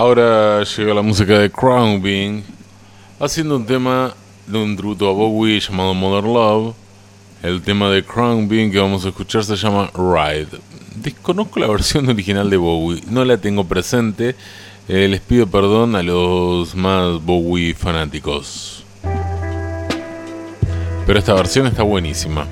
Ahora llega la música de Crown Being haciendo un tema de un tributo a Bowie llamado Modern Love. El tema de Crown Being que vamos a escuchar se llama Ride. Desconozco la versión original de Bowie, no la tengo presente. Eh, les pido perdón a los más Bowie fanáticos. Pero esta versión está buenísima.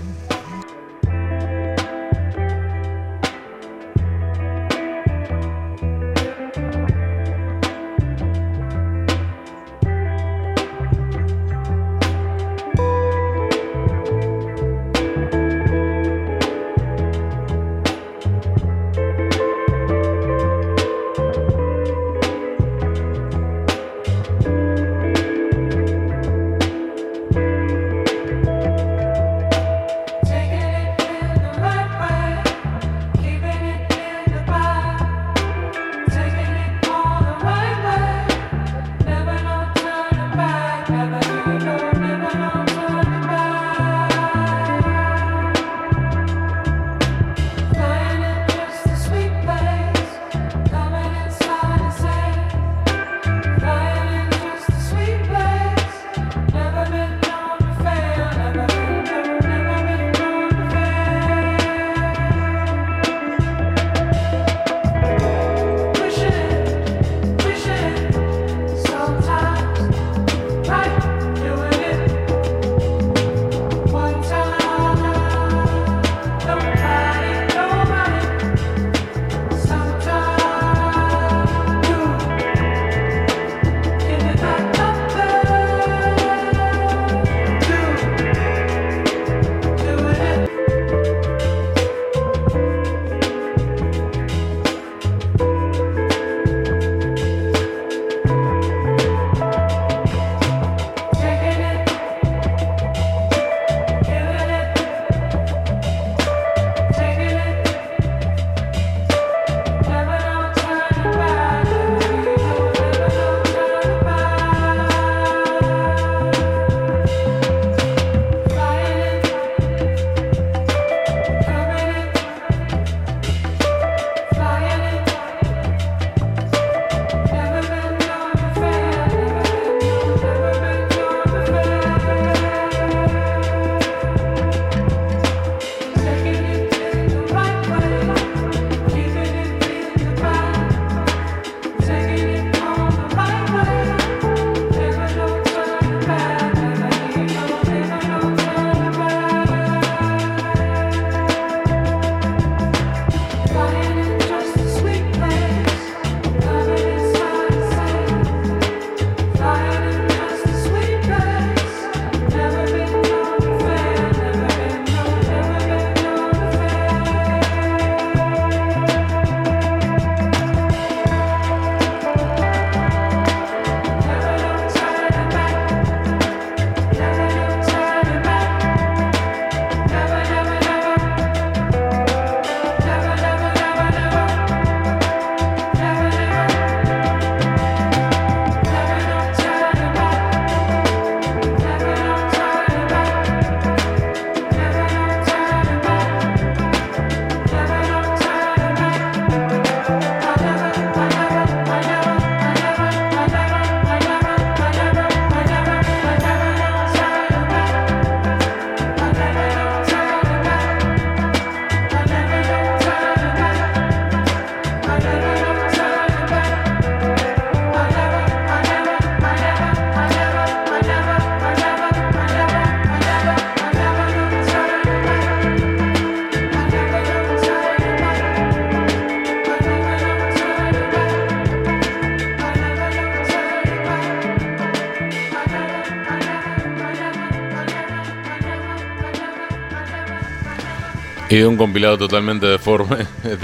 De un compilado totalmente deforme de,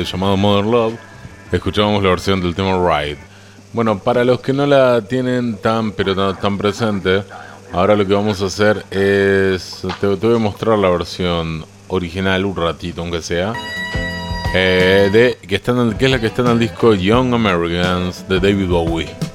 eh, llamado Modern Love, escuchamos la versión del tema Ride. Bueno, para los que no la tienen tan pero tan, presente, ahora lo que vamos a hacer es te, voy a mostrar la versión original un ratito, aunque sea, eh, de que que es la que está en el disco Young Americans de David Bowie.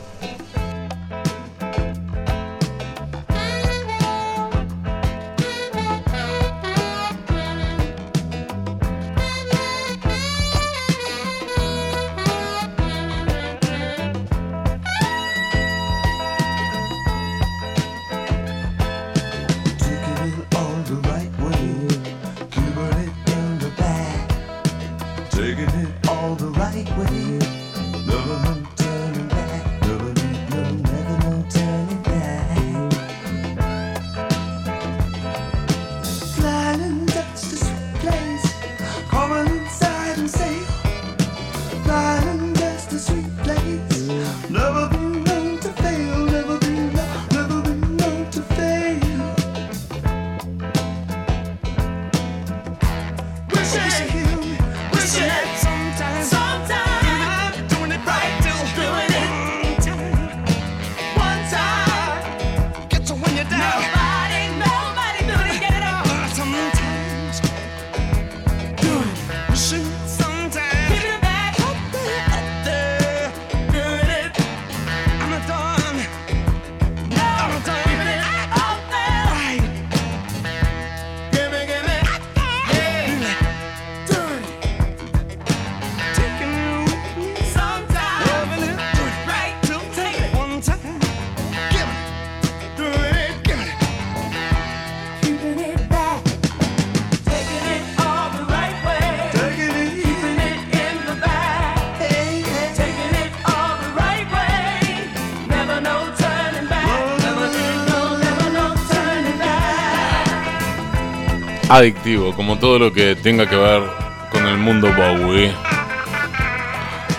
Adictivo, como todo lo que tenga que ver con el mundo Bowie.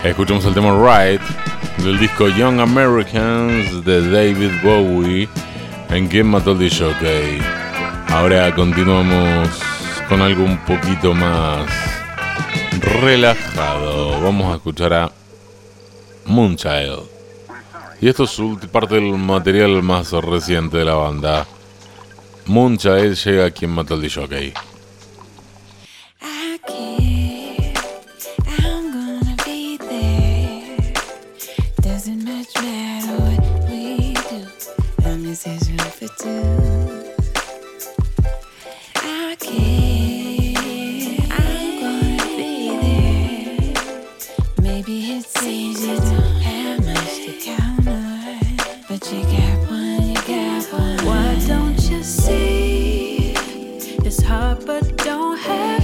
Escuchamos el tema Right del disco Young Americans de David Bowie, en quien mató el jockey. Ahora continuamos con algo un poquito más relajado. Vamos a escuchar a Moonchild. Y esto es parte del material más reciente de la banda. Monza es llega aquí en Mataldi Jockey. Quien don't jockey.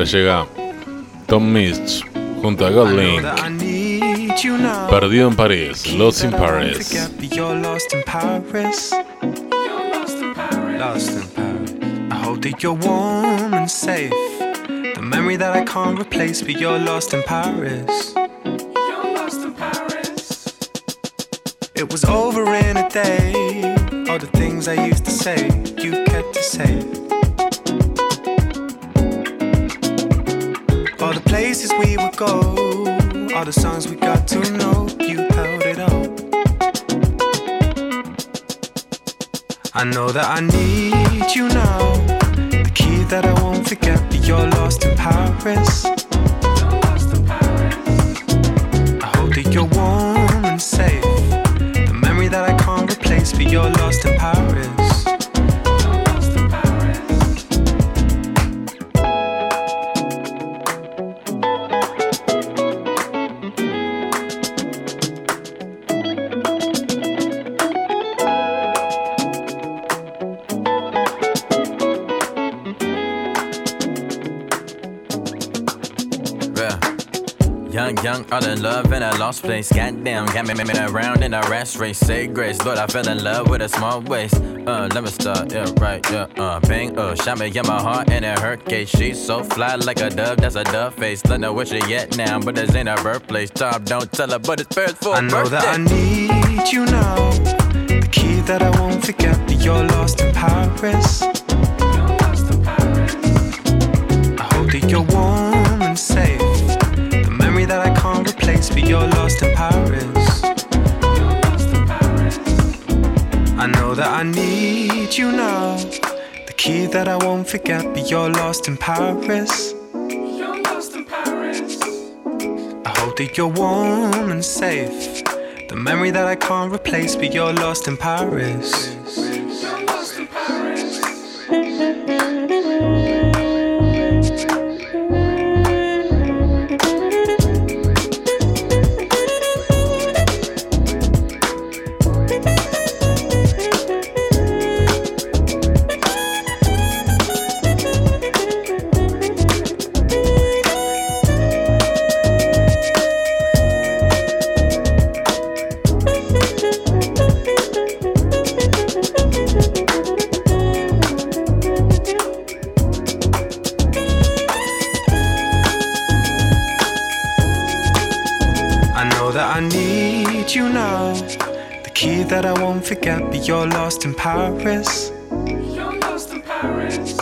Ahora llega Tom Misch junto a GoldLink. Perdido en París, Lost in Paris. Lost in Paris. I hope that you're warm and safe. The memory that I can't replace, but you're lost in Paris. It was over in a day. All the things I used to say, you kept to say. We would go, all the songs we got to know, you held it all. I know that I need you now, the key that I won't forget, but you're lost in Paris. I hope that you're warm and safe, the memory that I can't replace, but you're lost in Paris. All in love in a lost place. Goddamn, got me, me, around in a rash race. Say grace, Lord, I fell in love with a small waist. Uh, let me start, yeah, right, yeah, uh, bang, uh, shot me in my heart and it hurt case. She's so fly like a dove, that's a dove face. Let know where she at now, but this ain't her birthplace. Tom, don't tell her, but it's first for I know birthday. that I need you now. The key that I won't forget, but you're lost in Paris. I hope that you're warm can't but you're lost in Paris. I know that I need you now. The key that I won't forget, but you're lost in Paris. You're lost in Paris. I hope that you're warm and safe. The memory that I can't replace, but you're lost in Paris. That I won't forget, but you're lost in Paris. You're lost in Paris.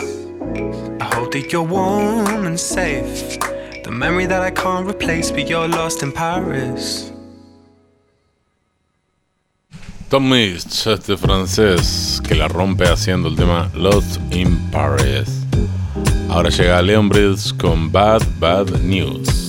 I hope that you're warm and safe. The memory that I can't replace, but you're lost in Paris. Tom Misch, este francés que la rompe haciendo el tema Lost in Paris. Ahora llega Leon Bridges con Bad Bad News.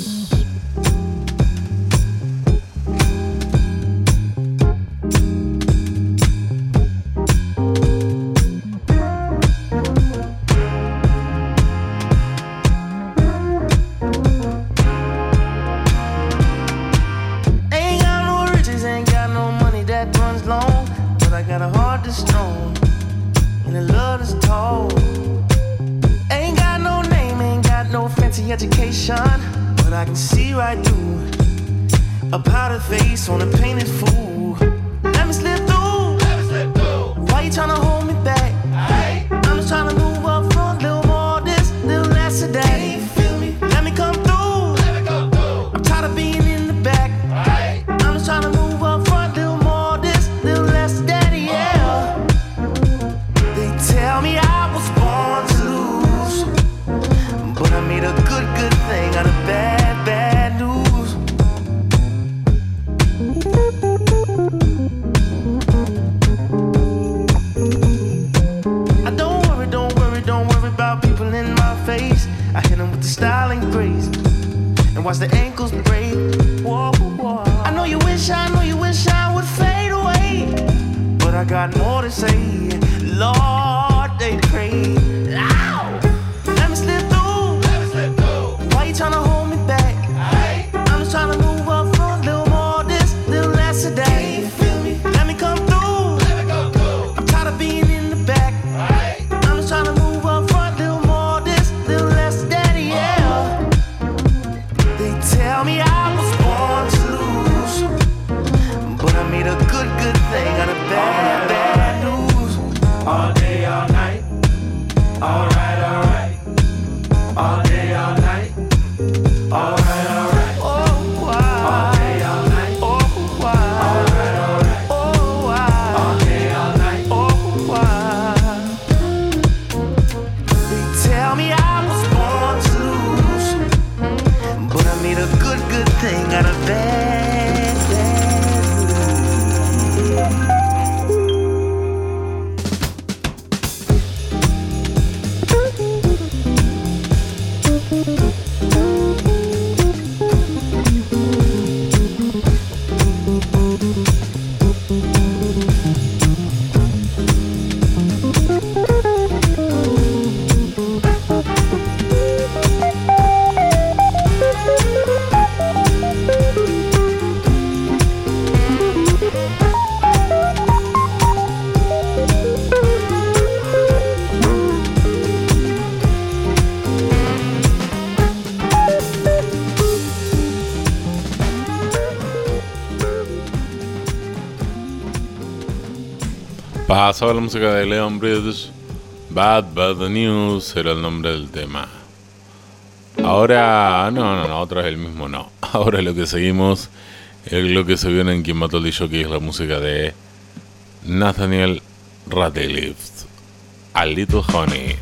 Pasaba la música de Leon Bridge. Bad Bad News era el nombre del tema. Ahora, no, no, no, otra vez el mismo no. Ahora lo que seguimos es lo que se viene en Quien mató que es la música de Nathaniel Radcliffe. A Little Honey.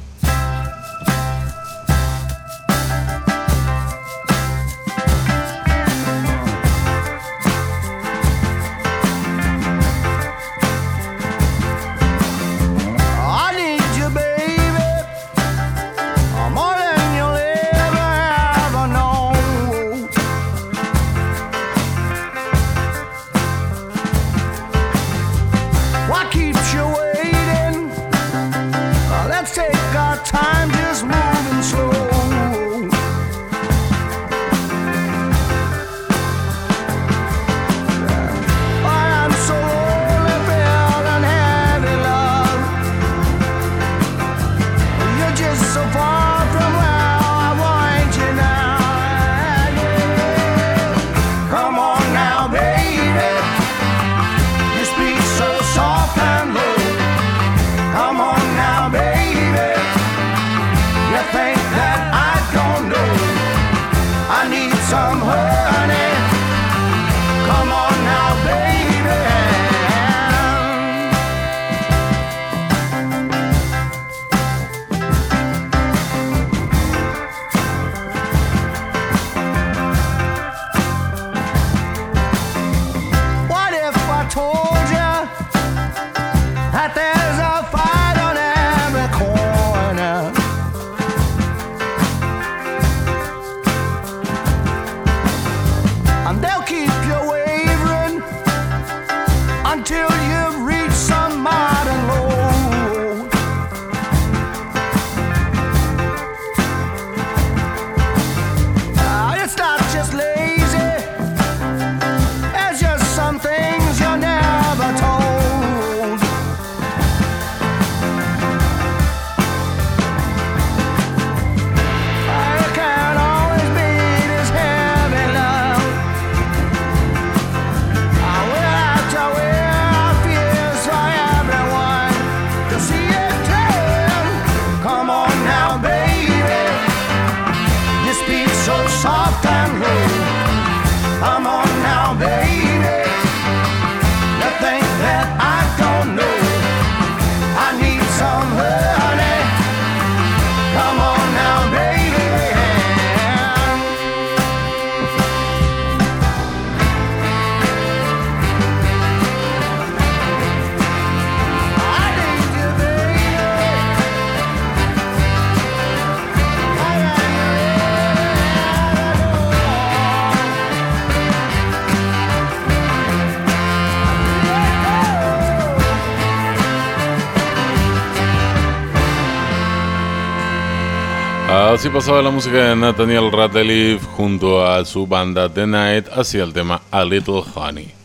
Pasaba la música de Nathaniel Rateliff junto a su banda The Night hacia el tema A Little Honey.